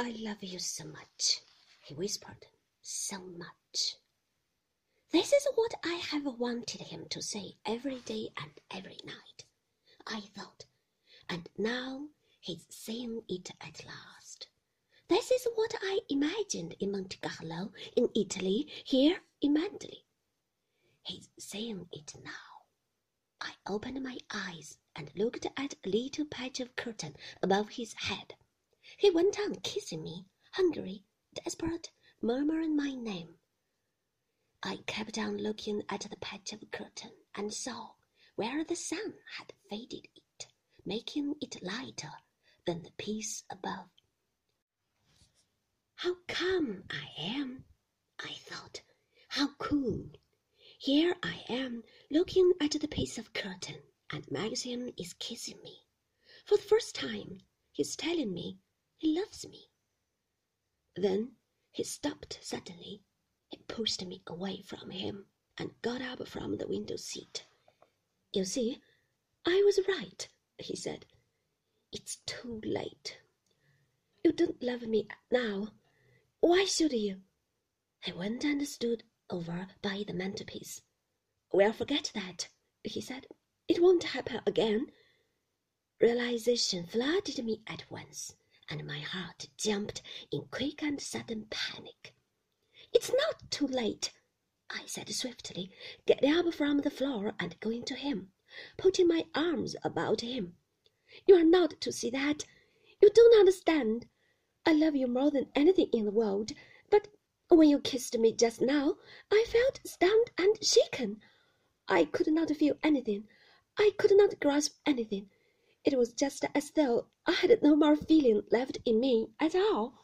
I love you so much, he whispered. So much. This is what I have wanted him to say every day and every night, I thought, and now he's saying it at last. This is what I imagined in Monte Carlo, in Italy, here in Manderley. He's saying it now. I opened my eyes and looked at a little patch of curtain above his head. He went on kissing me, hungry, desperate, murmuring my name. I kept on looking at the patch of curtain and saw where the sun had faded it, making it lighter than the piece above. How calm I am, I thought. How cool. Here I am looking at the piece of curtain, and Maxim is kissing me. For the first time, he's telling me he loves me. Then he stopped suddenly he pushed me away from him and got up from the window seat. You see, I was right, he said. It's too late. You don't love me now. Why should you? He went and stood over by the mantelpiece. We'll forget that, he said. It won't happen again. Realization flooded me at once, and my heart jumped in quick and sudden panic. It's not too late, I said swiftly, getting up from the floor and going to him, putting my arms about him. You are not to see that. You don't understand. I love you more than anything in the world, but when you kissed me just now, I felt stunned and shaken. I could not feel anything. I could not grasp anything. It was just as though I had no more feeling left in me at all.